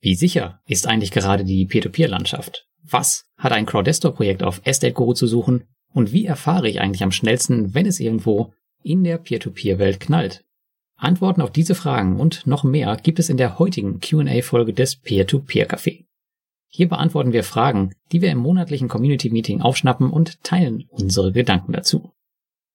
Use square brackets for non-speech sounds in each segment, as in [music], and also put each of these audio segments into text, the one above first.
Wie sicher ist eigentlich gerade die Peer-to-Peer-Landschaft? Was hat ein Crowdestor-Projekt auf Estate Guru zu suchen? Und wie erfahre ich eigentlich am schnellsten, wenn es irgendwo in der Peer-to-Peer-Welt knallt? Antworten auf diese Fragen und noch mehr gibt es in der heutigen Q&A-Folge des Peer-to-Peer-Café. Hier beantworten wir Fragen, die wir im monatlichen Community-Meeting aufschnappen und teilen unsere Gedanken dazu.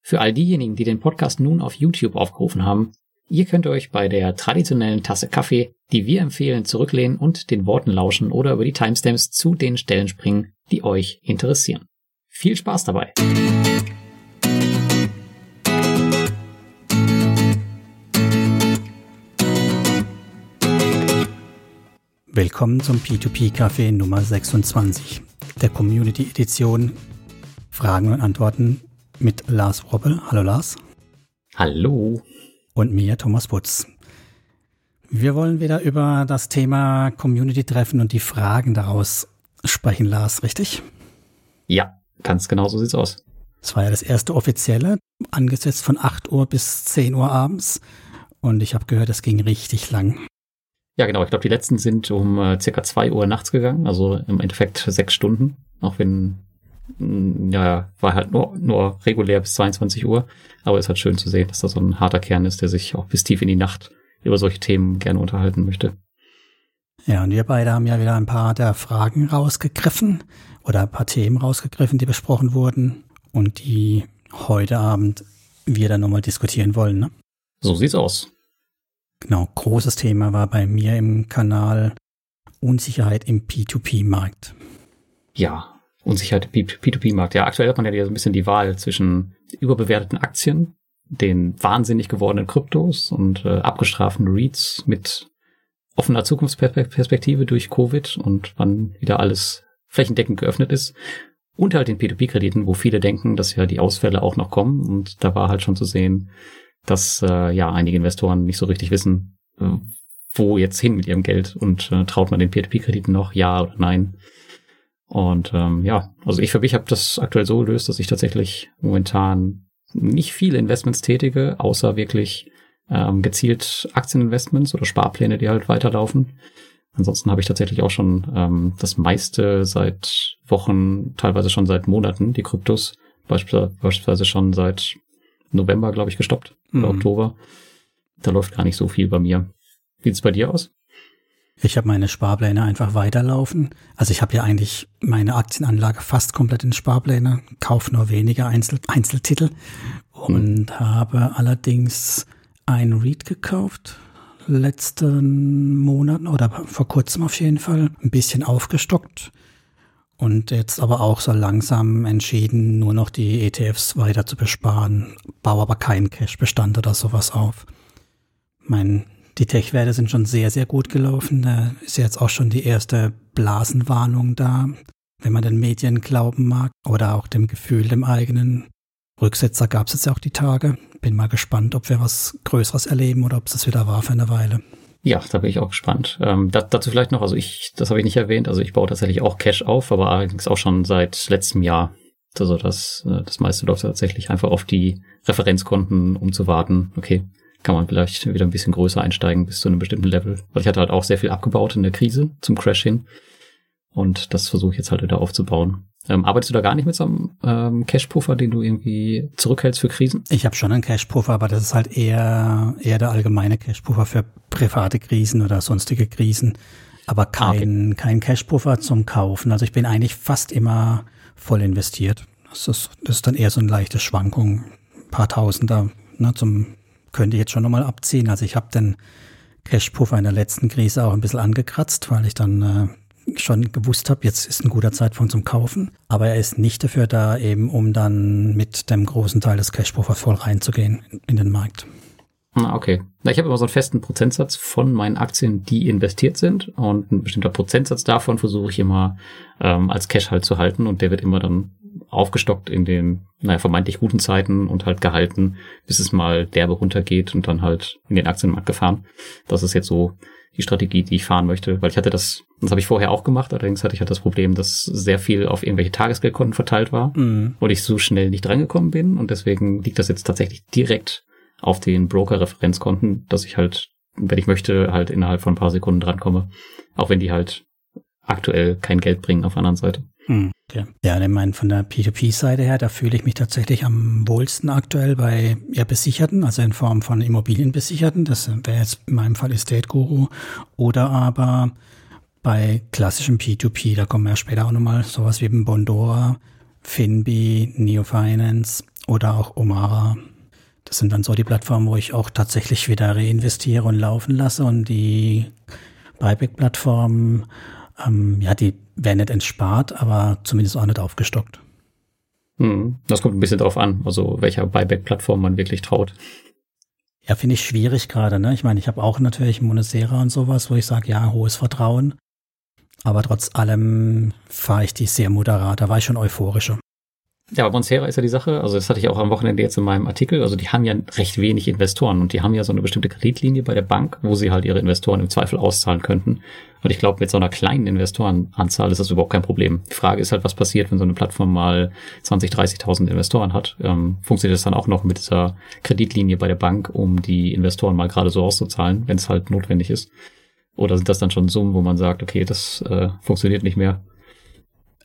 Für all diejenigen, die den Podcast nun auf YouTube aufgerufen haben, Ihr könnt euch bei der traditionellen Tasse Kaffee, die wir empfehlen, zurücklehnen und den Worten lauschen oder über die Timestamps zu den Stellen springen, die euch interessieren. Viel Spaß dabei! Willkommen zum P2P-Café Nummer 26, der Community Edition Fragen und Antworten mit Lars Roppel. Hallo Lars. Hallo und mir, Thomas Putz. Wir wollen wieder über das Thema Community-Treffen und die Fragen daraus sprechen, Lars, richtig? Ja, ganz genau so sieht's aus. Es war ja das erste offizielle, angesetzt von 8 Uhr bis 10 Uhr abends. Und ich habe gehört, es ging richtig lang. Ja, genau. Ich glaube, die letzten sind um äh, circa 2 Uhr nachts gegangen, also im Endeffekt sechs Stunden. Auch wenn ja, war halt nur, nur regulär bis 22 Uhr. Aber es ist halt schön zu sehen, dass da so ein harter Kern ist, der sich auch bis tief in die Nacht über solche Themen gerne unterhalten möchte. Ja, und wir beide haben ja wieder ein paar der Fragen rausgegriffen oder ein paar Themen rausgegriffen, die besprochen wurden und die heute Abend wir dann nochmal diskutieren wollen. Ne? So sieht's aus. Genau, großes Thema war bei mir im Kanal Unsicherheit im P2P-Markt. Ja, Unsicherheit im P2P-Markt. Ja, aktuell hat man ja so ein bisschen die Wahl zwischen überbewerteten Aktien, den wahnsinnig gewordenen Kryptos und äh, abgestraften REITs mit offener Zukunftsperspektive durch Covid und wann wieder alles flächendeckend geöffnet ist. Und halt den P2P-Krediten, wo viele denken, dass ja die Ausfälle auch noch kommen. Und da war halt schon zu sehen, dass äh, ja einige Investoren nicht so richtig wissen, äh, wo jetzt hin mit ihrem Geld und äh, traut man den P2P-Krediten noch, ja oder nein. Und ähm, ja, also ich für mich habe das aktuell so gelöst, dass ich tatsächlich momentan nicht viele Investments tätige, außer wirklich ähm, gezielt Aktieninvestments oder Sparpläne, die halt weiterlaufen. Ansonsten habe ich tatsächlich auch schon ähm, das meiste seit Wochen, teilweise schon seit Monaten, die Kryptos, beispielsweise schon seit November, glaube ich, gestoppt oder mhm. Oktober. Da läuft gar nicht so viel bei mir. Wie sieht's bei dir aus? Ich habe meine Sparpläne einfach weiterlaufen. Also ich habe ja eigentlich meine Aktienanlage fast komplett in Sparpläne, kaufe nur wenige Einzel Einzeltitel und hm. habe allerdings ein REIT gekauft letzten Monaten oder vor kurzem auf jeden Fall ein bisschen aufgestockt und jetzt aber auch so langsam entschieden, nur noch die ETFs weiter zu besparen, baue aber keinen Cash-Bestand oder sowas auf. Mein die Tech-Werte sind schon sehr, sehr gut gelaufen. Da ist jetzt auch schon die erste Blasenwarnung da, wenn man den Medien glauben mag oder auch dem Gefühl, dem eigenen. Rücksetzer gab es jetzt auch die Tage. Bin mal gespannt, ob wir was Größeres erleben oder ob es das wieder war für eine Weile. Ja, da bin ich auch gespannt. Ähm, dazu vielleicht noch, also ich, das habe ich nicht erwähnt, also ich baue tatsächlich auch Cash auf, aber allerdings auch schon seit letztem Jahr. Also das, äh, das meiste läuft tatsächlich einfach auf die Referenzkonten, um zu warten, okay, kann man vielleicht wieder ein bisschen größer einsteigen bis zu einem bestimmten Level. Weil ich hatte halt auch sehr viel abgebaut in der Krise zum Crash hin. Und das versuche ich jetzt halt wieder aufzubauen. Ähm, arbeitest du da gar nicht mit so einem ähm, Cash-Puffer, den du irgendwie zurückhältst für Krisen? Ich habe schon einen Cash-Puffer, aber das ist halt eher, eher der allgemeine Cash-Puffer für private Krisen oder sonstige Krisen. Aber kein, okay. kein Cash-Puffer zum Kaufen. Also ich bin eigentlich fast immer voll investiert. Das ist, das ist dann eher so eine leichte Schwankung. Ein paar Tausender ne, zum könnte ich jetzt schon nochmal abziehen. Also ich habe den Cash-Puffer in der letzten Krise auch ein bisschen angekratzt, weil ich dann äh, schon gewusst habe, jetzt ist ein guter Zeitpunkt zum Kaufen. Aber er ist nicht dafür da, eben um dann mit dem großen Teil des Cash-Puffers voll reinzugehen in, den Markt. Ah, okay. Ich habe immer so einen festen Prozentsatz von meinen Aktien, die investiert sind. Und ein bestimmter Prozentsatz davon versuche ich immer ähm, als Cash halt zu halten. Und der wird immer dann aufgestockt in den, naja, vermeintlich guten Zeiten und halt gehalten, bis es mal derbe runtergeht und dann halt in den Aktienmarkt gefahren. Das ist jetzt so die Strategie, die ich fahren möchte, weil ich hatte das, das habe ich vorher auch gemacht, allerdings hatte ich halt das Problem, dass sehr viel auf irgendwelche Tagesgeldkonten verteilt war mhm. und ich so schnell nicht drangekommen bin und deswegen liegt das jetzt tatsächlich direkt auf den Broker-Referenzkonten, dass ich halt wenn ich möchte, halt innerhalb von ein paar Sekunden drankomme. Auch wenn die halt aktuell kein Geld bringen auf der anderen Seite. Hm, okay. Ja, ich meine, von der P2P-Seite her, da fühle ich mich tatsächlich am wohlsten aktuell bei ja, Besicherten, also in Form von Immobilienbesicherten. Das wäre jetzt in meinem Fall Estate Guru. Oder aber bei klassischem P2P, da kommen wir ja später auch nochmal sowas wie Bondora, Finbi, Neo Finance oder auch Omara. Das sind dann so die Plattformen, wo ich auch tatsächlich wieder reinvestiere und laufen lasse und die Buyback-Plattformen ähm, ja, die werden nicht entspart, aber zumindest auch nicht aufgestockt. Hm, das kommt ein bisschen drauf an, also welcher Buyback-Plattform man wirklich traut. Ja, finde ich schwierig gerade. Ne? Ich meine, ich habe auch natürlich Monesera und sowas, wo ich sage, ja, hohes Vertrauen. Aber trotz allem fahre ich die sehr moderat. Da war ich schon euphorischer. Ja, aber Monsera ist ja die Sache, also das hatte ich auch am Wochenende jetzt in meinem Artikel, also die haben ja recht wenig Investoren und die haben ja so eine bestimmte Kreditlinie bei der Bank, wo sie halt ihre Investoren im Zweifel auszahlen könnten. Und ich glaube, mit so einer kleinen Investorenanzahl ist das überhaupt kein Problem. Die Frage ist halt, was passiert, wenn so eine Plattform mal 20, 30.000 Investoren hat. Ähm, funktioniert das dann auch noch mit dieser Kreditlinie bei der Bank, um die Investoren mal gerade so auszuzahlen, wenn es halt notwendig ist? Oder sind das dann schon Summen, wo man sagt, okay, das äh, funktioniert nicht mehr?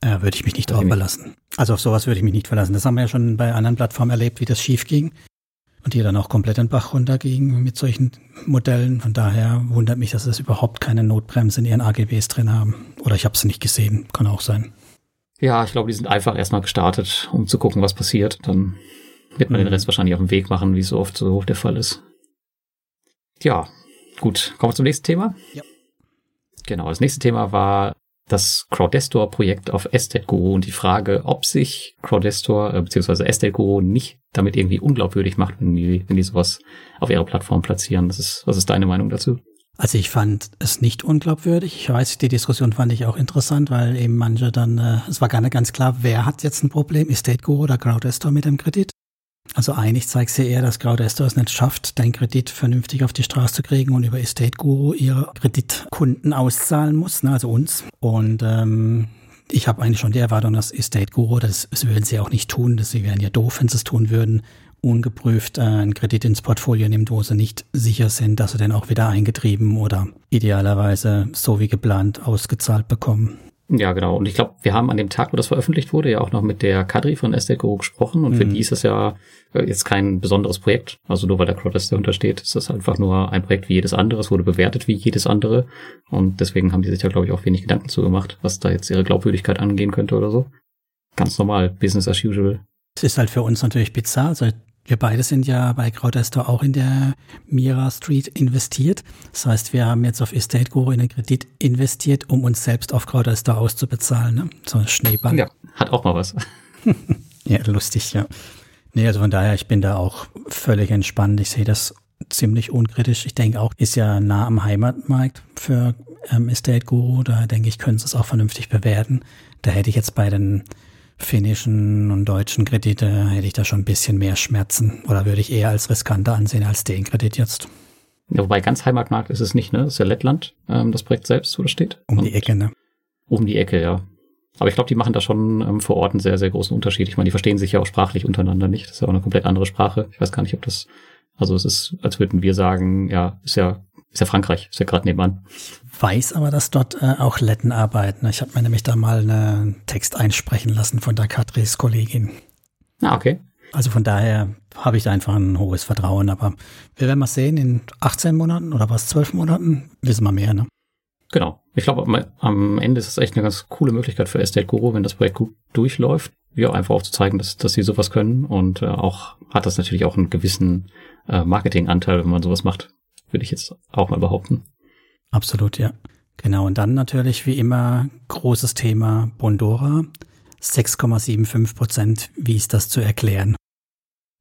Äh, würde ich mich nicht drauf verlassen. Also auf sowas würde ich mich nicht verlassen. Das haben wir ja schon bei anderen Plattformen erlebt, wie das schief ging. Und die dann auch komplett den Bach runterging mit solchen Modellen. Von daher wundert mich, dass es überhaupt keine Notbremse in ihren AGBs drin haben. Oder ich habe es nicht gesehen. Kann auch sein. Ja, ich glaube, die sind einfach erstmal gestartet, um zu gucken, was passiert. Dann wird man mhm. den Rest wahrscheinlich auf dem Weg machen, wie es so oft so der Fall ist. Ja, gut. Kommen wir zum nächsten Thema. Ja. Genau, das nächste Thema war das Crowdestor-Projekt auf Estate und die Frage, ob sich Crowdestor äh, bzw. Estate nicht damit irgendwie unglaubwürdig macht, wenn die, wenn die sowas auf ihrer Plattform platzieren. Das ist, was ist deine Meinung dazu? Also ich fand es nicht unglaubwürdig. Ich weiß, die Diskussion fand ich auch interessant, weil eben manche dann, äh, es war gar nicht ganz klar, wer hat jetzt ein Problem, Estate Guru oder Crowdestor mit dem Kredit. Also eigentlich zeigt sie eher, dass Crowdestor es nicht schafft, den Kredit vernünftig auf die Straße zu kriegen und über Estate Guru ihre Kreditkunden auszahlen muss, ne, also uns. Und ähm, ich habe eigentlich schon die Erwartung, dass Estate Guru, das, das würden sie auch nicht tun, dass sie wären ja doof, wenn sie es tun würden, ungeprüft äh, einen Kredit ins Portfolio nimmt, wo sie nicht sicher sind, dass sie den auch wieder eingetrieben oder idealerweise so wie geplant ausgezahlt bekommen. Ja, genau. Und ich glaube, wir haben an dem Tag, wo das veröffentlicht wurde, ja auch noch mit der Kadri von Esteco gesprochen. Und mhm. für die ist es ja äh, jetzt kein besonderes Projekt. Also nur weil der Crowdester untersteht, ist das einfach nur ein Projekt wie jedes andere. Es wurde bewertet wie jedes andere. Und deswegen haben die sich ja, glaube ich, auch wenig Gedanken zu gemacht, was da jetzt ihre Glaubwürdigkeit angehen könnte oder so. Ganz normal, Business as usual. Es ist halt für uns natürlich bizarr. Also wir beide sind ja bei Crowdester auch in der Mira Street investiert. Das heißt, wir haben jetzt auf Estate Guru in den Kredit investiert, um uns selbst auf Crowdester auszubezahlen. Ne? So ein Schneeball. Ja, hat auch mal was. [laughs] ja, lustig, ja. Nee, also von daher, ich bin da auch völlig entspannt. Ich sehe das ziemlich unkritisch. Ich denke auch, ist ja nah am Heimatmarkt für ähm, Estate Guru. Da denke ich, können sie es auch vernünftig bewerten. Da hätte ich jetzt bei den finnischen und deutschen Kredite hätte ich da schon ein bisschen mehr Schmerzen oder würde ich eher als riskanter ansehen als den Kredit jetzt. Ja, wobei ganz Heimatmarkt ist es nicht, ne? Das ist ja Lettland, ähm, das Projekt selbst, wo das steht. Um und die Ecke, ne? Um die Ecke, ja. Aber ich glaube, die machen da schon ähm, vor Ort einen sehr, sehr großen Unterschied. Ich meine, die verstehen sich ja auch sprachlich untereinander nicht. Das ist ja auch eine komplett andere Sprache. Ich weiß gar nicht, ob das, also es ist, als würden wir sagen, ja, ist ja, ist ja Frankreich, ist ja gerade nebenan weiß aber, dass dort äh, auch Letten arbeiten. Ich habe mir nämlich da mal einen Text einsprechen lassen von der Katris Kollegin. Ah, okay. Also von daher habe ich da einfach ein hohes Vertrauen. Aber wir werden mal sehen, in 18 Monaten oder was, 12 Monaten wissen wir mehr, ne? Genau. Ich glaube, am Ende ist es echt eine ganz coole Möglichkeit für Estate Guru, wenn das Projekt gut durchläuft, ja, einfach auch zu zeigen, dass, dass sie sowas können. Und äh, auch hat das natürlich auch einen gewissen äh, Marketinganteil, wenn man sowas macht, würde ich jetzt auch mal behaupten. Absolut, ja. Genau, und dann natürlich wie immer großes Thema Bondora. 6,75 Prozent, wie ist das zu erklären?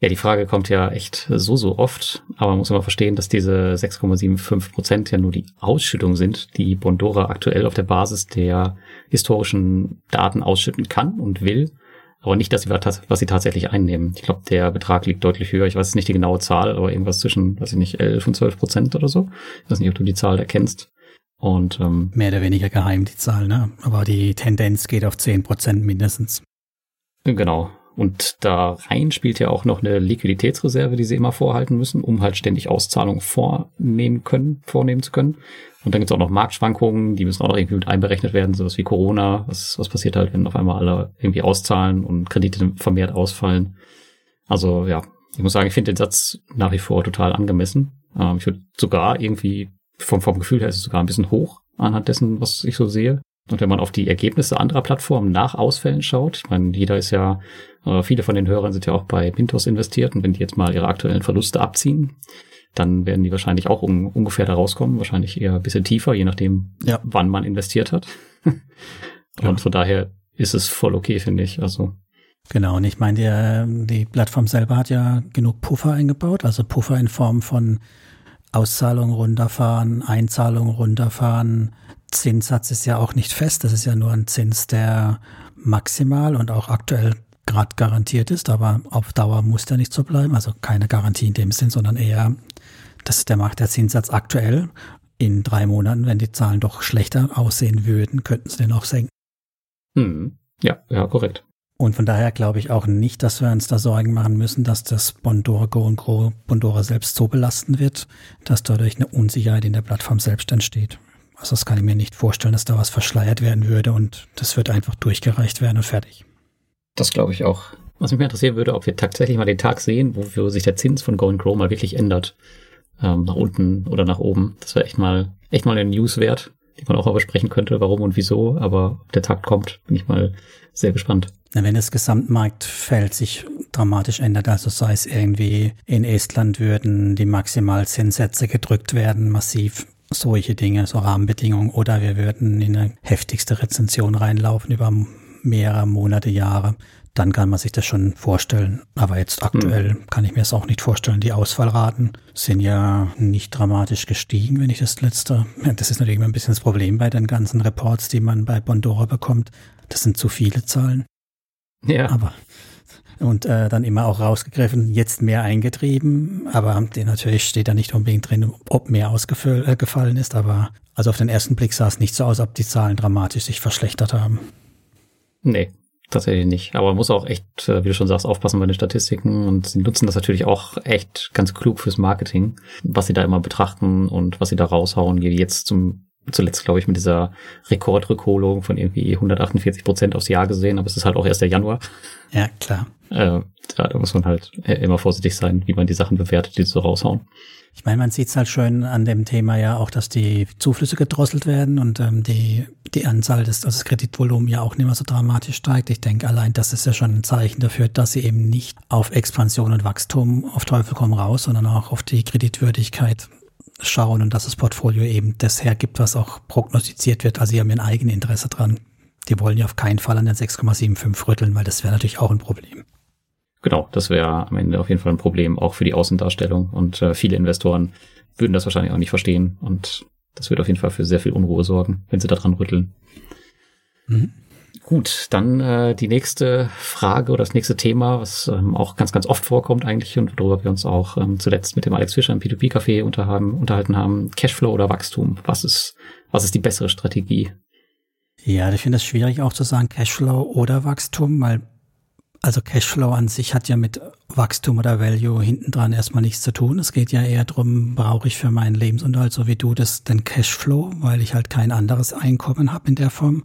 Ja, die Frage kommt ja echt so, so oft, aber man muss immer verstehen, dass diese 6,75 Prozent ja nur die Ausschüttung sind, die Bondora aktuell auf der Basis der historischen Daten ausschütten kann und will, aber nicht, dass sie, was sie tatsächlich einnehmen. Ich glaube, der Betrag liegt deutlich höher. Ich weiß nicht die genaue Zahl, aber irgendwas zwischen, weiß ich nicht, 11 und 12 Prozent oder so. Ich weiß nicht, ob du die Zahl erkennst. Und ähm, mehr oder weniger geheim die Zahl, ne? Aber die Tendenz geht auf 10 Prozent mindestens. Genau. Und da rein spielt ja auch noch eine Liquiditätsreserve, die sie immer vorhalten müssen, um halt ständig Auszahlungen vornehmen können, vornehmen zu können. Und dann gibt's auch noch Marktschwankungen, die müssen auch noch irgendwie mit einberechnet werden, sowas wie Corona. Was, was passiert halt, wenn auf einmal alle irgendwie auszahlen und Kredite vermehrt ausfallen? Also ja, ich muss sagen, ich finde den Satz nach wie vor total angemessen. Ähm, ich würde sogar irgendwie, vom, vom Gefühl her ist es sogar ein bisschen hoch anhand dessen, was ich so sehe. Und wenn man auf die Ergebnisse anderer Plattformen nach Ausfällen schaut, ich meine, jeder ist ja, äh, viele von den Hörern sind ja auch bei Pintos investiert und wenn die jetzt mal ihre aktuellen Verluste abziehen, dann werden die wahrscheinlich auch un ungefähr da rauskommen, wahrscheinlich eher ein bisschen tiefer, je nachdem, ja. wann man investiert hat. [laughs] und ja. von daher ist es voll okay, finde ich. Also Genau, und ich meine, die, die Plattform selber hat ja genug Puffer eingebaut, also Puffer in Form von Auszahlungen runterfahren, Einzahlungen runterfahren. Zinssatz ist ja auch nicht fest, das ist ja nur ein Zins, der maximal und auch aktuell gerade garantiert ist, aber auf Dauer muss der nicht so bleiben. Also keine Garantie in dem Sinn, sondern eher, das ist der Markt der Zinssatz aktuell. In drei Monaten, wenn die Zahlen doch schlechter aussehen würden, könnten sie den auch senken. Hm. Ja, ja, korrekt. Und von daher glaube ich auch nicht, dass wir uns da Sorgen machen müssen, dass das Bondora Go und Go Bondora selbst so belasten wird, dass dadurch eine Unsicherheit in der Plattform selbst entsteht. Also das kann ich mir nicht vorstellen, dass da was verschleiert werden würde und das wird einfach durchgereicht werden und fertig. Das glaube ich auch. Was mich mehr interessieren würde, ob wir tatsächlich mal den Tag sehen, wo sich der Zins von Go and Grow mal wirklich ändert. Ähm, nach unten oder nach oben. Das wäre echt mal, echt mal eine News wert, die man auch mal besprechen könnte, warum und wieso. Aber ob der Tag kommt, bin ich mal sehr gespannt. Wenn das Gesamtmarktfeld sich dramatisch ändert, also sei es irgendwie in Estland würden die Maximalzinssätze gedrückt werden, massiv solche Dinge, so Rahmenbedingungen, oder wir würden in eine heftigste Rezension reinlaufen über mehrere Monate, Jahre, dann kann man sich das schon vorstellen. Aber jetzt aktuell mhm. kann ich mir das auch nicht vorstellen. Die Ausfallraten sind ja nicht dramatisch gestiegen, wenn ich das letzte. Das ist natürlich immer ein bisschen das Problem bei den ganzen Reports, die man bei Bondora bekommt. Das sind zu viele Zahlen. Ja. Aber und äh, dann immer auch rausgegriffen, jetzt mehr eingetrieben, aber natürlich steht da nicht unbedingt drin, ob mehr ausgefallen äh, ist, aber also auf den ersten Blick sah es nicht so aus, ob die Zahlen dramatisch sich verschlechtert haben. Nee, tatsächlich nicht. Aber man muss auch echt, äh, wie du schon sagst, aufpassen bei den Statistiken und sie nutzen das natürlich auch echt ganz klug fürs Marketing, was sie da immer betrachten und was sie da raushauen, jetzt zum zuletzt, glaube ich, mit dieser Rekordrückholung von irgendwie 148 Prozent aufs Jahr gesehen, aber es ist halt auch erst der Januar. Ja, klar. Äh, da muss man halt äh, immer vorsichtig sein, wie man die Sachen bewertet, die so raushauen. Ich meine, man sieht es halt schön an dem Thema ja auch, dass die Zuflüsse gedrosselt werden und ähm, die, die Anzahl des, also das Kreditvolumen ja auch nicht mehr so dramatisch steigt. Ich denke, allein das ist ja schon ein Zeichen dafür, dass sie eben nicht auf Expansion und Wachstum auf Teufel komm raus, sondern auch auf die Kreditwürdigkeit schauen und dass das Portfolio eben das hergibt, was auch prognostiziert wird. Also sie haben ein eigenes Interesse dran. Die wollen ja auf keinen Fall an den 6,75 rütteln, weil das wäre natürlich auch ein Problem. Genau, das wäre am Ende auf jeden Fall ein Problem, auch für die Außendarstellung. Und äh, viele Investoren würden das wahrscheinlich auch nicht verstehen. Und das wird auf jeden Fall für sehr viel Unruhe sorgen, wenn sie daran rütteln. Mhm. Gut, dann äh, die nächste Frage oder das nächste Thema, was ähm, auch ganz, ganz oft vorkommt eigentlich und worüber wir uns auch ähm, zuletzt mit dem Alex Fischer im P2P-Café unterhalten haben. Cashflow oder Wachstum? Was ist, was ist die bessere Strategie? Ja, ich finde es schwierig auch zu sagen Cashflow oder Wachstum, weil also Cashflow an sich hat ja mit Wachstum oder Value hinten dran erstmal nichts zu tun. Es geht ja eher darum, brauche ich für meinen Lebensunterhalt, so wie du das, den Cashflow, weil ich halt kein anderes Einkommen habe in der Form.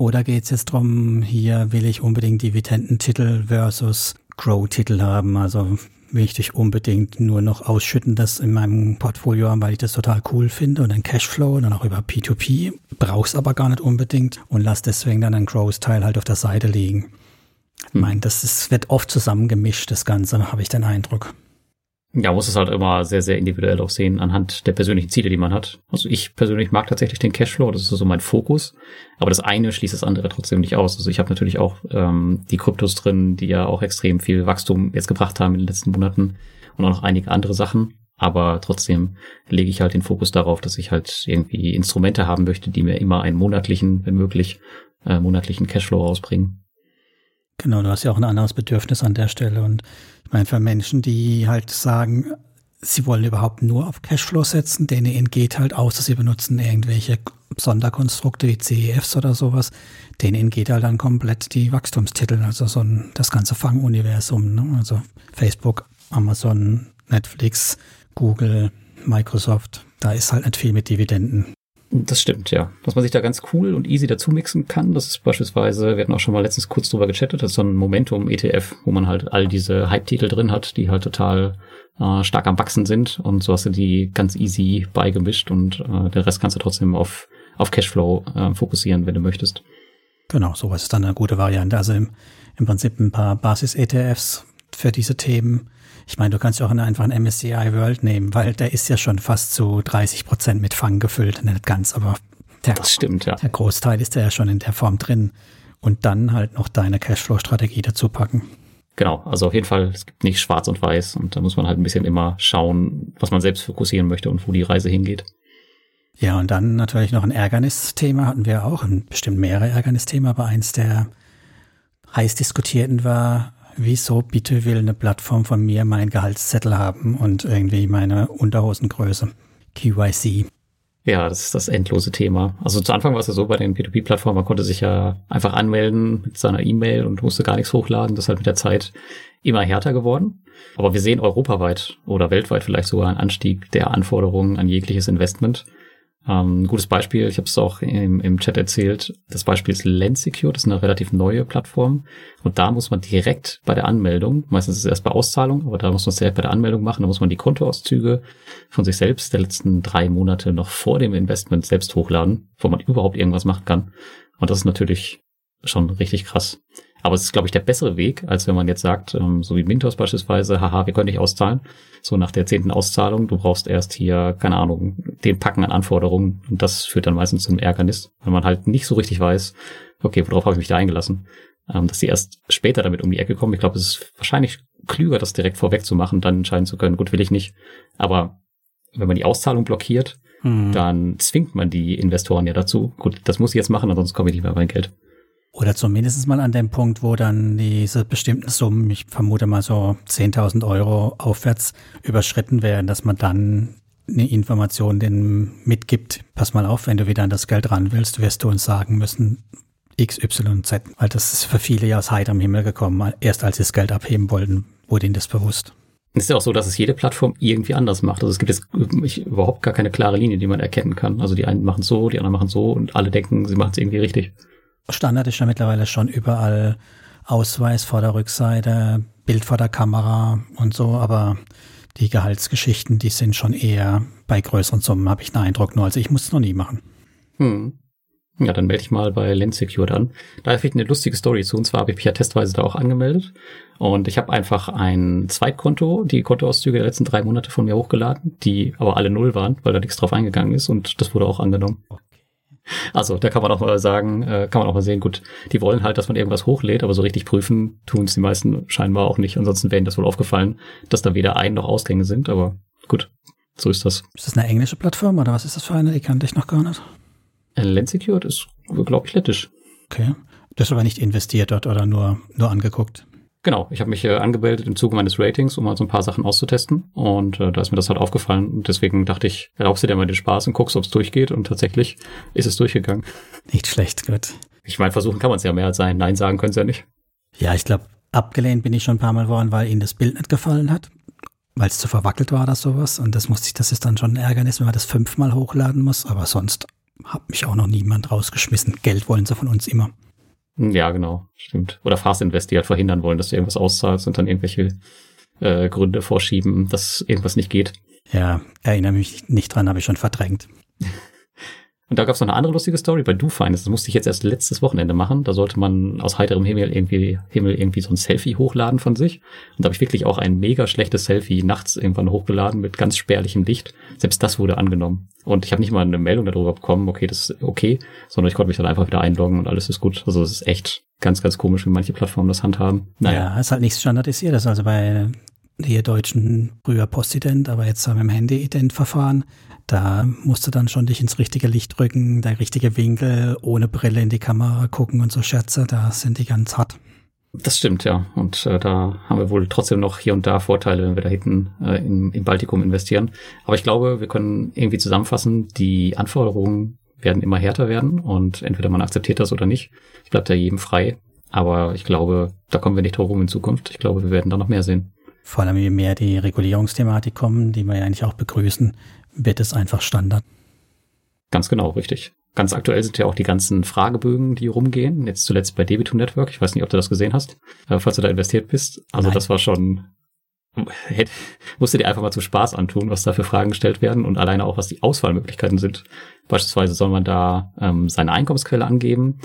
Oder geht es jetzt darum, hier will ich unbedingt Dividendentitel versus Grow-Titel haben, also will ich dich unbedingt nur noch ausschütten, das in meinem Portfolio haben, weil ich das total cool finde und dann Cashflow und dann auch über P2P, brauch's aber gar nicht unbedingt und lass deswegen dann einen Growth-Teil halt auf der Seite liegen. Ich hm. meine, das ist, wird oft zusammengemischt, das Ganze, habe ich den Eindruck. Ja, muss es halt immer sehr, sehr individuell auch sehen anhand der persönlichen Ziele, die man hat. Also ich persönlich mag tatsächlich den Cashflow, das ist so mein Fokus. Aber das eine schließt das andere trotzdem nicht aus. Also ich habe natürlich auch ähm, die Kryptos drin, die ja auch extrem viel Wachstum jetzt gebracht haben in den letzten Monaten und auch noch einige andere Sachen. Aber trotzdem lege ich halt den Fokus darauf, dass ich halt irgendwie Instrumente haben möchte, die mir immer einen monatlichen, wenn möglich, äh, monatlichen Cashflow rausbringen. Genau, du hast ja auch ein anderes Bedürfnis an der Stelle. Und ich meine, für Menschen, die halt sagen, sie wollen überhaupt nur auf Cashflow setzen. Denen entgeht halt dass sie benutzen irgendwelche Sonderkonstrukte wie CEFs oder sowas. Denen entgeht halt dann komplett die Wachstumstitel, also so ein, das ganze Fanguniversum. Ne? Also Facebook, Amazon, Netflix, Google, Microsoft. Da ist halt nicht viel mit Dividenden. Das stimmt, ja. Was man sich da ganz cool und easy dazu mixen kann, das ist beispielsweise, wir hatten auch schon mal letztens kurz drüber gechattet, das ist so ein Momentum-ETF, wo man halt all diese Hype-Titel drin hat, die halt total äh, stark am Wachsen sind und so hast du die ganz easy beigemischt und äh, den Rest kannst du trotzdem auf, auf Cashflow äh, fokussieren, wenn du möchtest. Genau, sowas ist dann eine gute Variante. Also im, im Prinzip ein paar Basis-ETFs für diese Themen ich meine, du kannst ja auch einfach einen MSCI World nehmen, weil der ist ja schon fast zu 30 Prozent mit Fang gefüllt. Nicht ganz, aber der, das stimmt, ja. der Großteil ist ja schon in der Form drin. Und dann halt noch deine Cashflow-Strategie dazu packen. Genau, also auf jeden Fall, es gibt nicht schwarz und weiß und da muss man halt ein bisschen immer schauen, was man selbst fokussieren möchte und wo die Reise hingeht. Ja, und dann natürlich noch ein Ärgernisthema hatten wir auch, bestimmt mehrere Ärgernisthemen, aber eins der heiß diskutierten war, wieso bitte will eine Plattform von mir meinen Gehaltszettel haben und irgendwie meine Unterhosengröße? KYC. Ja, das ist das endlose Thema. Also zu Anfang war es ja so bei den P2P-Plattformen, man konnte sich ja einfach anmelden mit seiner E-Mail und musste gar nichts hochladen. Das ist halt mit der Zeit immer härter geworden. Aber wir sehen europaweit oder weltweit vielleicht sogar einen Anstieg der Anforderungen an jegliches Investment. Ähm, gutes Beispiel, ich habe es auch im, im Chat erzählt, das Beispiel ist Lendsecure, das ist eine relativ neue Plattform. Und da muss man direkt bei der Anmeldung, meistens ist es erst bei Auszahlung, aber da muss man es direkt bei der Anmeldung machen, da muss man die Kontoauszüge von sich selbst der letzten drei Monate noch vor dem Investment selbst hochladen, bevor man überhaupt irgendwas machen kann. Und das ist natürlich schon richtig krass. Aber es ist, glaube ich, der bessere Weg, als wenn man jetzt sagt, ähm, so wie Mintos beispielsweise, haha, wir können nicht auszahlen. So nach der zehnten Auszahlung, du brauchst erst hier, keine Ahnung, den Packen an Anforderungen. Und das führt dann meistens zum Ärgernis, wenn man halt nicht so richtig weiß, okay, worauf habe ich mich da eingelassen? Ähm, dass sie erst später damit um die Ecke kommen. Ich glaube, es ist wahrscheinlich klüger, das direkt vorweg zu machen, dann entscheiden zu können, gut, will ich nicht. Aber wenn man die Auszahlung blockiert, hm. dann zwingt man die Investoren ja dazu. Gut, das muss ich jetzt machen, ansonsten komme ich nicht mehr an mein Geld. Oder zumindest mal an dem Punkt, wo dann diese bestimmten Summen, ich vermute mal so 10.000 Euro aufwärts überschritten werden, dass man dann eine Information den mitgibt. Pass mal auf, wenn du wieder an das Geld ran willst, wirst du uns sagen müssen, X, Y, Z. Weil das ist für viele ja aus heiterem Himmel gekommen. Erst als sie das Geld abheben wollten, wurde ihnen das bewusst. Es ist ja auch so, dass es jede Plattform irgendwie anders macht. Also es gibt jetzt überhaupt gar keine klare Linie, die man erkennen kann. Also die einen machen so, die anderen machen so und alle denken, sie machen es irgendwie richtig. Standard ist ja mittlerweile schon überall Ausweis vor der Rückseite, Bild vor der Kamera und so, aber die Gehaltsgeschichten, die sind schon eher bei größeren Summen, habe ich den Eindruck nur. Also ich muss es noch nie machen. Hm. Ja, dann melde ich mal bei Lensecure an. Da ich eine lustige Story zu. Und zwar habe ich mich ja testweise da auch angemeldet. Und ich habe einfach ein Zweitkonto, die Kontoauszüge der letzten drei Monate von mir hochgeladen, die aber alle null waren, weil da nichts drauf eingegangen ist. Und das wurde auch angenommen. Also da kann man auch mal sagen, äh, kann man auch mal sehen, gut, die wollen halt, dass man irgendwas hochlädt, aber so richtig prüfen tun es die meisten scheinbar auch nicht. Ansonsten wäre ihnen das wohl aufgefallen, dass da weder Ein- noch Ausgänge sind, aber gut, so ist das. Ist das eine englische Plattform oder was ist das für eine? Die kannte ich noch gar nicht. Äh, Lensecured ist, glaube ich, lettisch. Okay. Du hast aber nicht investiert dort oder nur, nur angeguckt. Genau, ich habe mich äh, angemeldet im Zuge meines Ratings, um mal so ein paar Sachen auszutesten. Und äh, da ist mir das halt aufgefallen. Und deswegen dachte ich, erlaubst du dir mal den Spaß und guckst, ob es durchgeht. Und tatsächlich ist es durchgegangen. Nicht schlecht, gut. Ich meine, versuchen kann man es ja mehr als sein. Nein sagen können sie ja nicht. Ja, ich glaube, abgelehnt bin ich schon ein paar Mal worden, weil ihnen das Bild nicht gefallen hat. Weil es zu verwackelt war oder sowas. Und das musste ich, das ist dann schon ein Ärgernis, wenn man das fünfmal hochladen muss. Aber sonst hat mich auch noch niemand rausgeschmissen. Geld wollen sie von uns immer. Ja, genau, stimmt. Oder Fast Invest, die halt verhindern wollen, dass du irgendwas auszahlst und dann irgendwelche äh, Gründe vorschieben, dass irgendwas nicht geht. Ja, erinnere mich nicht dran, habe ich schon verdrängt. Und da gab es noch eine andere lustige Story bei DoFinance. Das musste ich jetzt erst letztes Wochenende machen. Da sollte man aus heiterem Himmel irgendwie, Himmel irgendwie so ein Selfie hochladen von sich. Und da habe ich wirklich auch ein mega schlechtes Selfie nachts irgendwann hochgeladen mit ganz spärlichem Licht. Selbst das wurde angenommen. Und ich habe nicht mal eine Meldung darüber bekommen, okay, das ist okay, sondern ich konnte mich dann einfach wieder einloggen und alles ist gut. Also es ist echt ganz, ganz komisch, wie manche Plattformen das handhaben. Naja. Ja, ist halt nichts standardisiert. Das ist also bei hier deutschen früher Postident, aber jetzt haben wir im Handy-Ident-Verfahren da musst du dann schon dich ins richtige Licht drücken, der richtige Winkel, ohne Brille in die Kamera gucken und so Scherze, da sind die ganz hart. Das stimmt, ja. Und äh, da haben wir wohl trotzdem noch hier und da Vorteile, wenn wir da hinten äh, in, in Baltikum investieren. Aber ich glaube, wir können irgendwie zusammenfassen, die Anforderungen werden immer härter werden und entweder man akzeptiert das oder nicht. Es bleibt ja jedem frei. Aber ich glaube, da kommen wir nicht drum rum in Zukunft. Ich glaube, wir werden da noch mehr sehen. Vor allem, je mehr die Regulierungsthematik kommen, die wir ja eigentlich auch begrüßen, wird es einfach Standard. Ganz genau, richtig. Ganz aktuell sind ja auch die ganzen Fragebögen, die rumgehen. Jetzt zuletzt bei Debitum Network. Ich weiß nicht, ob du das gesehen hast, äh, falls du da investiert bist. Also Nein. das war schon, hätte, musste dir einfach mal zu Spaß antun, was da für Fragen gestellt werden und alleine auch, was die Auswahlmöglichkeiten sind. Beispielsweise soll man da ähm, seine Einkommensquelle angeben.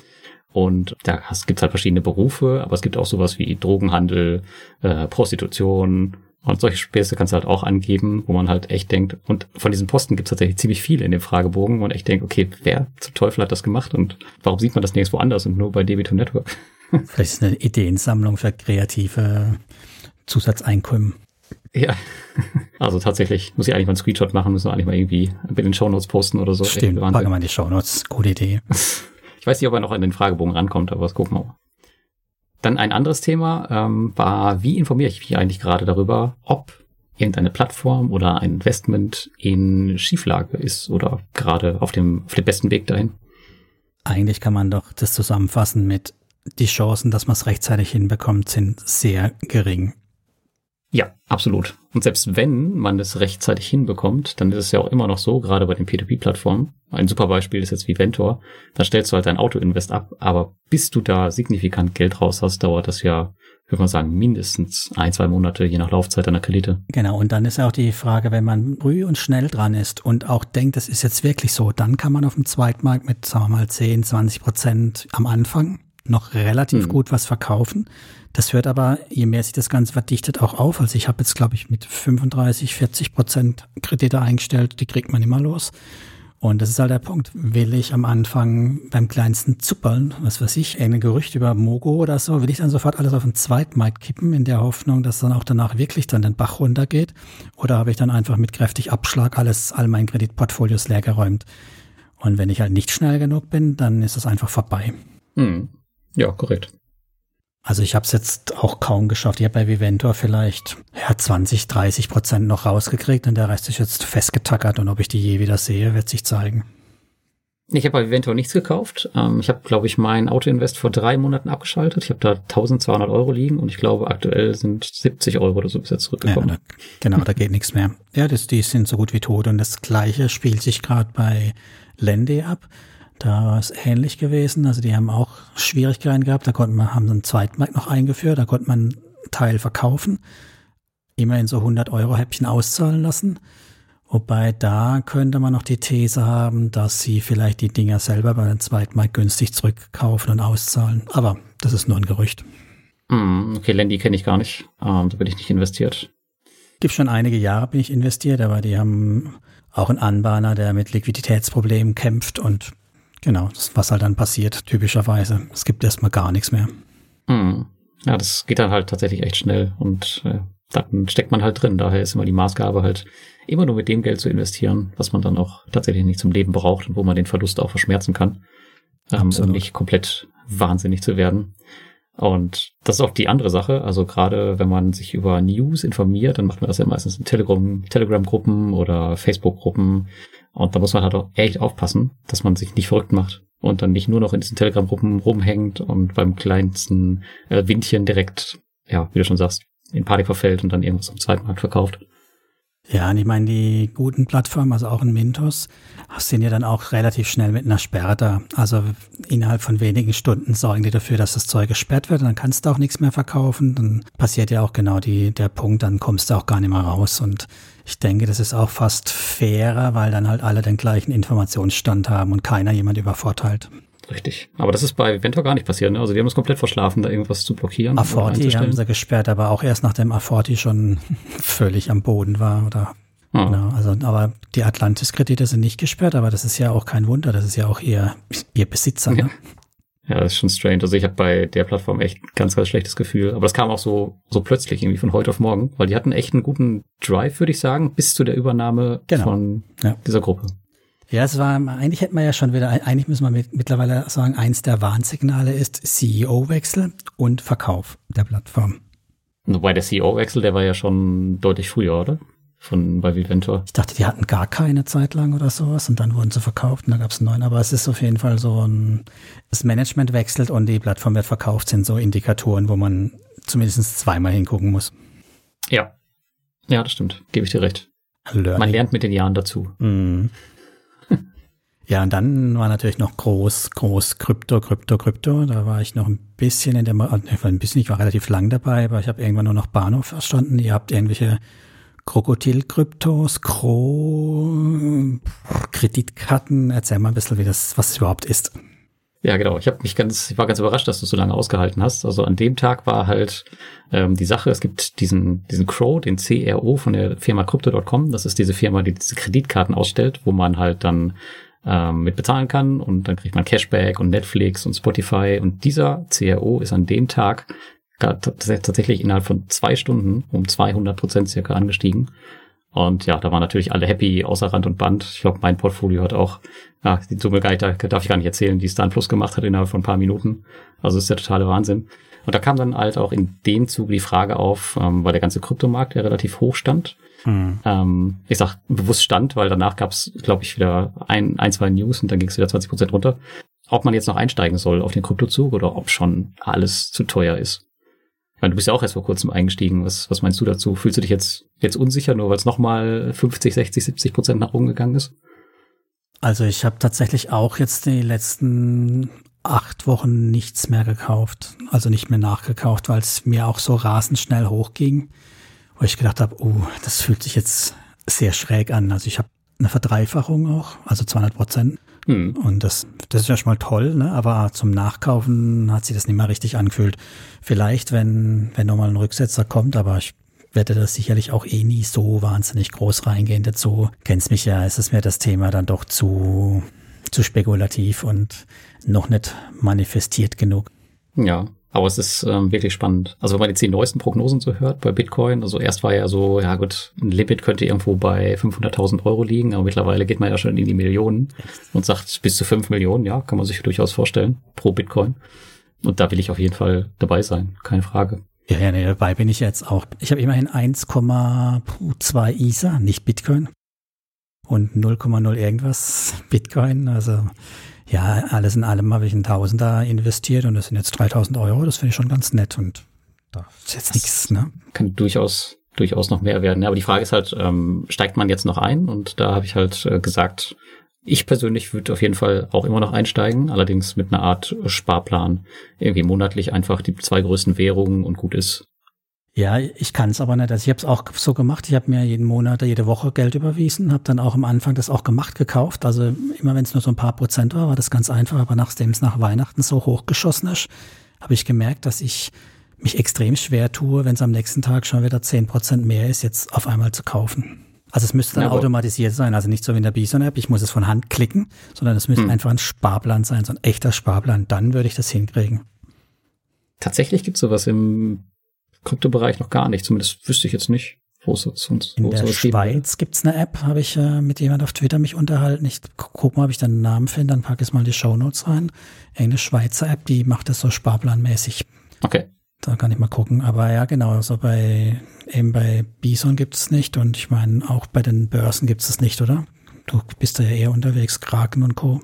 Und da gibt es halt verschiedene Berufe, aber es gibt auch sowas wie Drogenhandel, äh, Prostitution, und solche Späße kannst du halt auch angeben, wo man halt echt denkt, und von diesen Posten gibt es tatsächlich ziemlich viele in dem Fragebogen und echt denkt, okay, wer zum Teufel hat das gemacht und warum sieht man das nirgendwo anders und nur bei Debitum Network? [laughs] Vielleicht ist es eine Ideensammlung für kreative Zusatzeinkommen. Ja, [laughs] also tatsächlich muss ich eigentlich mal einen Screenshot machen, müssen wir eigentlich mal irgendwie in den Shownotes posten oder so. Stimmt, packen wir in die Shownotes, gute Idee. [laughs] Ich weiß nicht, ob er noch an den Fragebogen rankommt, aber das gucken wir mal. Dann ein anderes Thema ähm, war, wie informiere ich mich eigentlich gerade darüber, ob irgendeine Plattform oder ein Investment in Schieflage ist oder gerade auf dem, auf dem besten Weg dahin? Eigentlich kann man doch das zusammenfassen mit, die Chancen, dass man es rechtzeitig hinbekommt, sind sehr gering. Ja, absolut. Und selbst wenn man es rechtzeitig hinbekommt, dann ist es ja auch immer noch so, gerade bei den P2P-Plattformen. Ein super Beispiel ist jetzt wie Ventor. Da stellst du halt dein Auto-Invest ab, aber bis du da signifikant Geld raus hast, dauert das ja, würde man sagen, mindestens ein, zwei Monate, je nach Laufzeit deiner Kredite. Genau. Und dann ist auch die Frage, wenn man früh und schnell dran ist und auch denkt, das ist jetzt wirklich so, dann kann man auf dem Zweitmarkt mit, sagen wir mal, 10, 20 Prozent am Anfang noch relativ hm. gut was verkaufen. Das hört aber, je mehr sich das Ganze verdichtet, auch auf. Also ich habe jetzt, glaube ich, mit 35, 40 Prozent Kredite eingestellt, die kriegt man immer los. Und das ist halt der Punkt. Will ich am Anfang beim kleinsten Zuppeln, was weiß ich, ein Gerücht über Mogo oder so, will ich dann sofort alles auf den Zweitmarkt kippen, in der Hoffnung, dass dann auch danach wirklich dann den Bach runtergeht? Oder habe ich dann einfach mit kräftig Abschlag alles, all mein Kreditportfolios leergeräumt? Und wenn ich halt nicht schnell genug bin, dann ist es einfach vorbei. Hm. Ja, korrekt. Also ich habe es jetzt auch kaum geschafft. Ich habe bei Viventor vielleicht ja, 20, 30 Prozent noch rausgekriegt und der Rest ist jetzt festgetackert und ob ich die je wieder sehe, wird sich zeigen. Ich habe bei Viventor nichts gekauft. Ähm, ich habe, glaube ich, mein Autoinvest vor drei Monaten abgeschaltet. Ich habe da 1200 Euro liegen und ich glaube, aktuell sind 70 Euro oder so bis jetzt zurückgekommen. Ja, da, genau, da geht nichts mehr. Ja, das, die sind so gut wie tot und das Gleiche spielt sich gerade bei Lende ab. Da war es ähnlich gewesen. Also die haben auch Schwierigkeiten gehabt. Da konnten wir, haben sie einen Zweitmarkt noch eingeführt. Da konnte man einen Teil verkaufen. Immerhin so 100 Euro Häppchen auszahlen lassen. Wobei da könnte man noch die These haben, dass sie vielleicht die Dinger selber bei dem Zweitmarkt günstig zurückkaufen und auszahlen. Aber das ist nur ein Gerücht. Mm, okay, Landy kenne ich gar nicht. Ähm, da bin ich nicht investiert. Gibt schon einige Jahre bin ich investiert, aber die haben auch einen Anbahner, der mit Liquiditätsproblemen kämpft und Genau, das, was halt dann passiert, typischerweise. Es gibt erstmal gar nichts mehr. Hm. Ja, das geht dann halt tatsächlich echt schnell und äh, dann steckt man halt drin. Daher ist immer die Maßgabe halt immer nur mit dem Geld zu investieren, was man dann auch tatsächlich nicht zum Leben braucht und wo man den Verlust auch verschmerzen kann, ähm, um nicht komplett wahnsinnig zu werden. Und das ist auch die andere Sache. Also gerade wenn man sich über News informiert, dann macht man das ja meistens in Telegram, Telegram-Gruppen oder Facebook-Gruppen und da muss man halt auch echt aufpassen, dass man sich nicht verrückt macht und dann nicht nur noch in diesen Telegram-Gruppen rumhängt und beim kleinsten äh, Windchen direkt, ja, wie du schon sagst, in Panik verfällt und dann irgendwas am Zweitmarkt verkauft. Ja, und ich meine, die guten Plattformen, also auch in Mintos, sind ja dann auch relativ schnell mit einer Sperre da. Also innerhalb von wenigen Stunden sorgen die dafür, dass das Zeug gesperrt wird und dann kannst du auch nichts mehr verkaufen. Dann passiert ja auch genau die, der Punkt, dann kommst du auch gar nicht mehr raus. Und ich denke, das ist auch fast fairer, weil dann halt alle den gleichen Informationsstand haben und keiner jemand übervorteilt. Richtig. Aber das ist bei Ventor gar nicht passiert. Ne? Also die haben es komplett verschlafen, da irgendwas zu blockieren. Aforti haben sie gesperrt, aber auch erst nachdem Aforti schon [laughs] völlig am Boden war. Oder, ah. genau, also, aber die Atlantis-Kredite sind nicht gesperrt, aber das ist ja auch kein Wunder. Das ist ja auch ihr, ihr Besitzer. Ne? Ja. ja, das ist schon strange. Also ich habe bei der Plattform echt ganz, ganz schlechtes Gefühl. Aber das kam auch so, so plötzlich, irgendwie von heute auf morgen, weil die hatten echt einen guten Drive, würde ich sagen, bis zu der Übernahme genau. von ja. dieser Gruppe. Ja, es war, eigentlich hätten wir ja schon wieder, eigentlich müssen wir mit, mittlerweile sagen, eins der Warnsignale ist CEO-Wechsel und Verkauf der Plattform. Wobei der CEO-Wechsel, der war ja schon deutlich früher, oder? Von bei Venture. Ich dachte, die hatten gar keine Zeit lang oder sowas und dann wurden sie verkauft und dann gab es einen neuen. Aber es ist auf jeden Fall so ein, das Management wechselt und die Plattform wird verkauft, sind so Indikatoren, wo man zumindest zweimal hingucken muss. Ja. Ja, das stimmt. Gebe ich dir recht. Learning. Man lernt mit den Jahren dazu. Mm. Ja, und dann war natürlich noch groß, groß Krypto, Krypto, Krypto. Da war ich noch ein bisschen in der, also ein bisschen, ich war relativ lang dabei, aber ich habe irgendwann nur noch Bahnhof verstanden. Ihr habt irgendwelche Krokodil-Kryptos, Kro, Kreditkarten. Erzähl mal ein bisschen, wie das, was es überhaupt ist. Ja, genau. Ich habe mich ganz, ich war ganz überrascht, dass du so lange ausgehalten hast. Also an dem Tag war halt ähm, die Sache, es gibt diesen, diesen Crow, den CRO von der Firma Crypto.com. Das ist diese Firma, die diese Kreditkarten ausstellt, wo man halt dann ähm, mit bezahlen kann und dann kriegt man Cashback und Netflix und Spotify. Und dieser CRO ist an dem Tag tatsächlich innerhalb von zwei Stunden um 200 Prozent circa angestiegen. Und ja, da waren natürlich alle happy, außer Rand und Band. Ich glaube, mein Portfolio hat auch, ja, die Summe darf ich gar nicht erzählen, die es dann Plus gemacht hat innerhalb von ein paar Minuten. Also ist der totale Wahnsinn. Und da kam dann halt auch in dem Zuge die Frage auf, ähm, weil der ganze Kryptomarkt ja relativ hoch stand. Hm. Ähm, ich sag bewusst stand, weil danach gab es, glaube ich, wieder ein, ein, zwei News und dann ging es wieder 20 Prozent runter. Ob man jetzt noch einsteigen soll auf den Kryptozug oder ob schon alles zu teuer ist meine, du bist ja auch erst vor kurzem eingestiegen. Was, was meinst du dazu? Fühlst du dich jetzt, jetzt unsicher, nur weil es nochmal 50, 60, 70 Prozent nach oben gegangen ist? Also ich habe tatsächlich auch jetzt die letzten acht Wochen nichts mehr gekauft, also nicht mehr nachgekauft, weil es mir auch so rasend schnell hochging, wo ich gedacht habe, oh, das fühlt sich jetzt sehr schräg an. Also ich habe eine Verdreifachung auch, also 200 Prozent. Hm. Und das, das ist ja schon mal toll, ne? aber zum Nachkaufen hat sich das nicht mehr richtig angefühlt. Vielleicht, wenn, wenn nochmal ein Rücksetzer kommt, aber ich werde das sicherlich auch eh nie so wahnsinnig groß reingehen dazu. Kennst mich ja, ist es mir das Thema dann doch zu, zu spekulativ und noch nicht manifestiert genug. Ja, aber es ist ähm, wirklich spannend. Also wenn man jetzt die neuesten Prognosen so hört bei Bitcoin, also erst war ja so, ja gut, ein Limit könnte irgendwo bei 500.000 Euro liegen, aber mittlerweile geht man ja schon in die Millionen und sagt bis zu 5 Millionen, ja, kann man sich durchaus vorstellen, pro Bitcoin. Und da will ich auf jeden Fall dabei sein, keine Frage. Ja, ja, nee, dabei bin ich jetzt auch. Ich habe immerhin 1,2 Ether, nicht Bitcoin. Und 0,0 irgendwas Bitcoin. Also ja, alles in allem habe ich einen Tausender investiert und das sind jetzt 3000 Euro. Das finde ich schon ganz nett und da ist jetzt nichts, ne? Kann durchaus, durchaus noch mehr werden. Ja, aber die Frage ist halt, ähm, steigt man jetzt noch ein? Und da habe ich halt äh, gesagt, ich persönlich würde auf jeden Fall auch immer noch einsteigen, allerdings mit einer Art Sparplan. Irgendwie monatlich einfach die zwei größten Währungen und gut ist. Ja, ich kann es aber nicht. Also ich habe es auch so gemacht. Ich habe mir jeden Monat, jede Woche Geld überwiesen, habe dann auch am Anfang das auch gemacht, gekauft. Also immer wenn es nur so ein paar Prozent war, war das ganz einfach. Aber nachdem es nach Weihnachten so hochgeschossen ist, habe ich gemerkt, dass ich mich extrem schwer tue, wenn es am nächsten Tag schon wieder zehn Prozent mehr ist, jetzt auf einmal zu kaufen. Also es müsste dann ja, automatisiert sein, also nicht so wie in der Bison-App, ich muss es von Hand klicken, sondern es müsste hm. einfach ein Sparplan sein, so ein echter Sparplan. Dann würde ich das hinkriegen. Tatsächlich gibt es sowas im Kryptobereich noch gar nicht. Zumindest wüsste ich jetzt nicht, wo es sonst In der Schweiz gibt es eine App, habe ich äh, mit jemand auf Twitter mich unterhalten. Ich gucke mal, ob ich den Namen finde, dann packe ich mal die Show Notes rein. Eine Schweizer App, die macht das so sparplanmäßig. Okay. Da kann ich mal gucken. Aber ja, genau, also bei eben bei Bison gibt es nicht und ich meine, auch bei den Börsen gibt es nicht, oder? Du bist da ja eher unterwegs, Kraken und Co.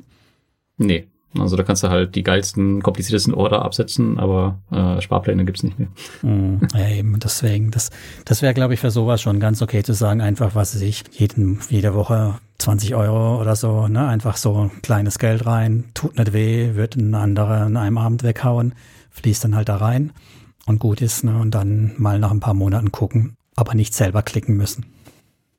Nee, also da kannst du halt die geilsten, kompliziertesten Order absetzen, aber äh, Sparpläne gibt's nicht mehr. Mm, ja, eben, deswegen, das, das wäre, glaube ich, für sowas schon ganz okay zu sagen, einfach, was weiß ich, jeden, jede Woche 20 Euro oder so, ne, einfach so kleines Geld rein, tut nicht weh, wird ein anderer in einem Abend weghauen, fließt dann halt da rein und gut ist, ne, und dann mal nach ein paar Monaten gucken, aber nicht selber klicken müssen.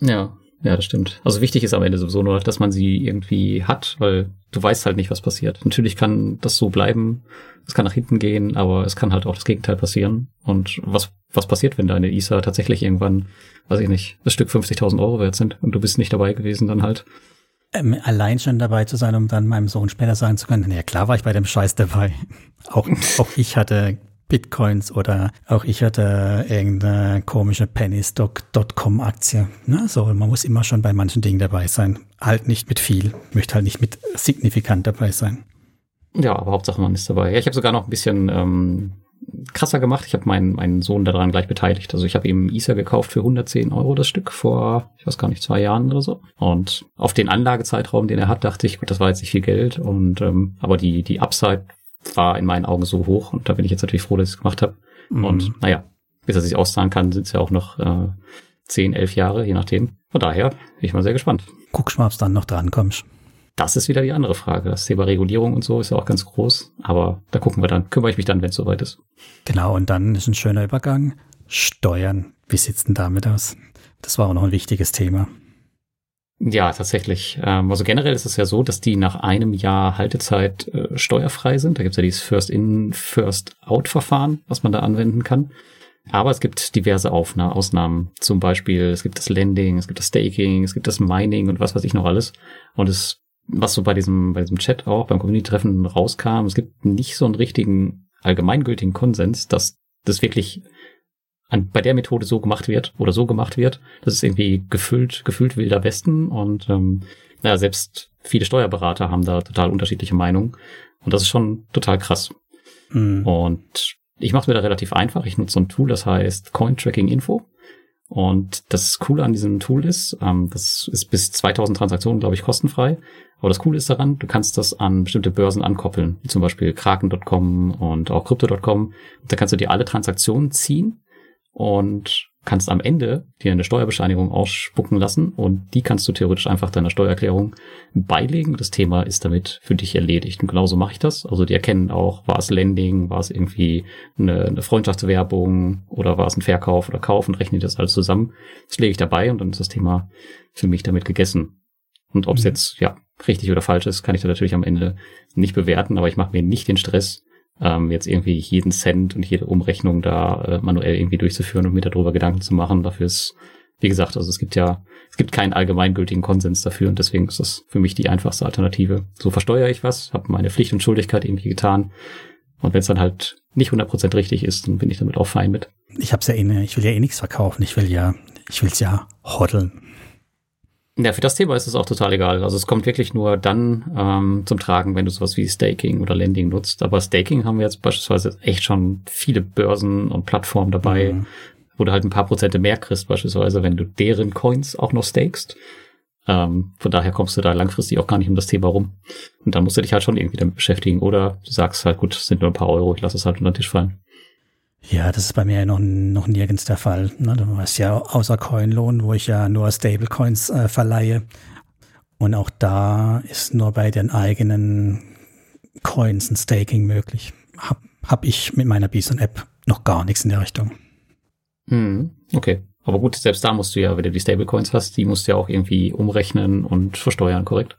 Ja, ja, das stimmt. Also wichtig ist am Ende sowieso nur, dass man sie irgendwie hat, weil du weißt halt nicht, was passiert. Natürlich kann das so bleiben, es kann nach hinten gehen, aber es kann halt auch das Gegenteil passieren. Und was, was passiert, wenn deine ISA tatsächlich irgendwann, weiß ich nicht, das Stück 50.000 Euro wert sind und du bist nicht dabei gewesen, dann halt. Ähm, allein schon dabei zu sein, um dann meinem Sohn später sagen zu können, ja klar war ich bei dem Scheiß dabei. [laughs] Auch, auch ich hatte Bitcoins oder auch ich hatte irgendeine komische Pennystock.com-Aktie. Ne? So, man muss immer schon bei manchen Dingen dabei sein. Halt nicht mit viel, möchte halt nicht mit signifikant dabei sein. Ja, aber Hauptsache man ist dabei. Ja, ich habe sogar noch ein bisschen ähm, krasser gemacht. Ich habe meinen, meinen Sohn daran gleich beteiligt. Also ich habe ihm Ether gekauft für 110 Euro das Stück vor, ich weiß gar nicht, zwei Jahren oder so. Und auf den Anlagezeitraum, den er hat, dachte ich, gut, das war jetzt nicht viel Geld. Und ähm, aber die, die Upside war in meinen Augen so hoch und da bin ich jetzt natürlich froh, dass ich es gemacht habe. Mhm. Und naja, bis er sich auszahlen kann, sind es ja auch noch äh, 10, 11 Jahre, je nachdem. Von daher bin ich mal sehr gespannt. Guckst mal, ob dann noch dran kommst. Das ist wieder die andere Frage. Das Thema Regulierung und so ist ja auch ganz groß, aber da gucken wir dann, kümmere ich mich dann, wenn es soweit ist. Genau, und dann ist ein schöner Übergang. Steuern. Wie sieht's denn damit aus? Das war auch noch ein wichtiges Thema. Ja, tatsächlich. Ähm, also generell ist es ja so, dass die nach einem Jahr Haltezeit äh, steuerfrei sind. Da gibt es ja dieses First-In, First-Out-Verfahren, was man da anwenden kann. Aber es gibt diverse Aufna Ausnahmen. Zum Beispiel, es gibt das Lending, es gibt das Staking, es gibt das Mining und was weiß ich noch alles. Und es, was so bei diesem, bei diesem Chat auch, beim Community-Treffen rauskam, es gibt nicht so einen richtigen allgemeingültigen Konsens, dass das wirklich an, bei der Methode so gemacht wird oder so gemacht wird. Das ist irgendwie gefüllt, gefüllt wilder Westen und ähm, naja, selbst viele Steuerberater haben da total unterschiedliche Meinungen. Und das ist schon total krass. Mhm. Und ich mache es mir da relativ einfach. Ich nutze so ein Tool, das heißt Coin Tracking Info. Und das Coole an diesem Tool ist, ähm, das ist bis 2000 Transaktionen, glaube ich, kostenfrei. Aber das Coole ist daran, du kannst das an bestimmte Börsen ankoppeln, wie zum Beispiel Kraken.com und auch Crypto.com. Da kannst du dir alle Transaktionen ziehen und kannst am Ende dir eine Steuerbescheinigung ausspucken lassen und die kannst du theoretisch einfach deiner Steuererklärung beilegen. Das Thema ist damit für dich erledigt. Und genauso mache ich das. Also die erkennen auch, war es Lending, war es irgendwie eine, eine Freundschaftswerbung oder war es ein Verkauf oder Kauf und rechne das alles zusammen. Das lege ich dabei und dann ist das Thema für mich damit gegessen. Und ob es mhm. jetzt ja richtig oder falsch ist, kann ich da natürlich am Ende nicht bewerten, aber ich mache mir nicht den Stress, ähm, jetzt irgendwie jeden Cent und jede Umrechnung da äh, manuell irgendwie durchzuführen und mir darüber Gedanken zu machen. Dafür ist, wie gesagt, also es gibt ja, es gibt keinen allgemeingültigen Konsens dafür und deswegen ist das für mich die einfachste Alternative. So versteuere ich was, habe meine Pflicht und Schuldigkeit irgendwie getan. Und wenn es dann halt nicht 100% richtig ist, dann bin ich damit auch fein mit. Ich hab's ja eh, ich will ja eh nichts verkaufen. Ich will ja, ich will's ja hodeln. Ja, für das Thema ist es auch total egal. Also es kommt wirklich nur dann ähm, zum Tragen, wenn du sowas wie Staking oder Lending nutzt. Aber Staking haben wir jetzt beispielsweise echt schon viele Börsen und Plattformen dabei, mhm. wo du halt ein paar Prozente mehr kriegst, beispielsweise, wenn du deren Coins auch noch stakest. Ähm, von daher kommst du da langfristig auch gar nicht um das Thema rum. Und dann musst du dich halt schon irgendwie damit beschäftigen. Oder du sagst halt, gut, es sind nur ein paar Euro, ich lasse es halt unter den Tisch fallen. Ja, das ist bei mir ja noch, noch nirgends der Fall. Ne? Du hast ja außer Coinlohn, wo ich ja nur Stablecoins äh, verleihe. Und auch da ist nur bei den eigenen Coins ein Staking möglich. Hab, hab ich mit meiner Bison-App noch gar nichts in der Richtung. Hm, okay. Aber gut, selbst da musst du ja, wenn du die Stablecoins hast, die musst du ja auch irgendwie umrechnen und versteuern, korrekt?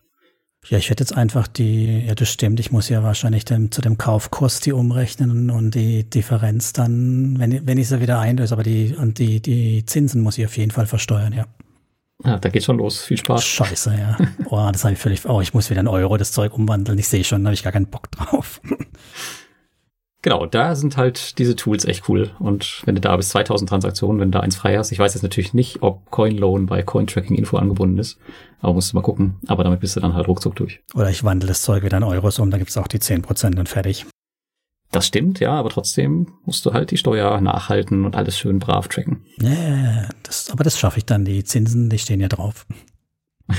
Ja, ich werde jetzt einfach die, ja, das stimmt, ich muss ja wahrscheinlich dem, zu dem Kaufkurs die umrechnen und die Differenz dann, wenn, wenn ich sie wieder einlöse, aber die, und die, die Zinsen muss ich auf jeden Fall versteuern, ja. Ja, da geht schon los. Viel Spaß. Scheiße, ja. [laughs] Oh, das habe ich völlig, oh, ich muss wieder ein Euro das Zeug umwandeln. Ich sehe schon, da habe ich gar keinen Bock drauf. Genau, da sind halt diese Tools echt cool. Und wenn du da bis 2000 Transaktionen, wenn du da eins frei hast, ich weiß jetzt natürlich nicht, ob CoinLoan bei CoinTracking Info angebunden ist, aber musst du mal gucken. Aber damit bist du dann halt ruckzuck durch. Oder ich wandle das Zeug wieder in Euros um, da gibt's auch die 10% und fertig. Das stimmt, ja, aber trotzdem musst du halt die Steuer nachhalten und alles schön brav tracken. Ja, das, aber das schaffe ich dann. Die Zinsen, die stehen ja drauf. [laughs]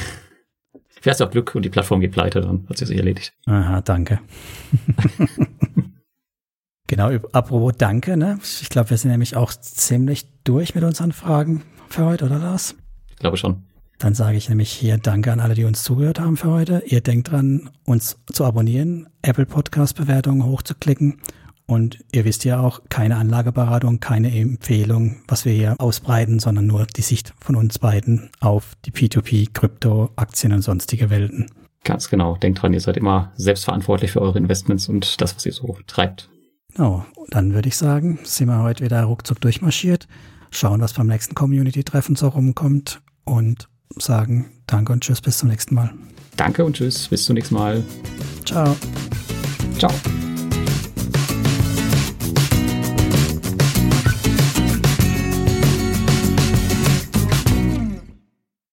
Fährst du auch Glück und die Plattform geht pleite, dann hat sie sich erledigt. Aha, danke. [laughs] Genau, apropos Danke, ne? Ich glaube, wir sind nämlich auch ziemlich durch mit unseren Fragen für heute, oder Lars? Ich glaube schon. Dann sage ich nämlich hier Danke an alle, die uns zugehört haben für heute. Ihr denkt dran, uns zu abonnieren, Apple Podcast Bewertungen hochzuklicken und ihr wisst ja auch, keine Anlageberatung, keine Empfehlung, was wir hier ausbreiten, sondern nur die Sicht von uns beiden auf die P2P, Krypto, Aktien und sonstige Welten. Ganz genau. Denkt dran, ihr seid immer selbstverantwortlich für eure Investments und das, was ihr so treibt. Genau, dann würde ich sagen, sind wir heute wieder ruckzuck durchmarschiert, schauen, was beim nächsten Community-Treffen so rumkommt und sagen Danke und Tschüss, bis zum nächsten Mal. Danke und Tschüss, bis zum nächsten Mal. Ciao. Ciao.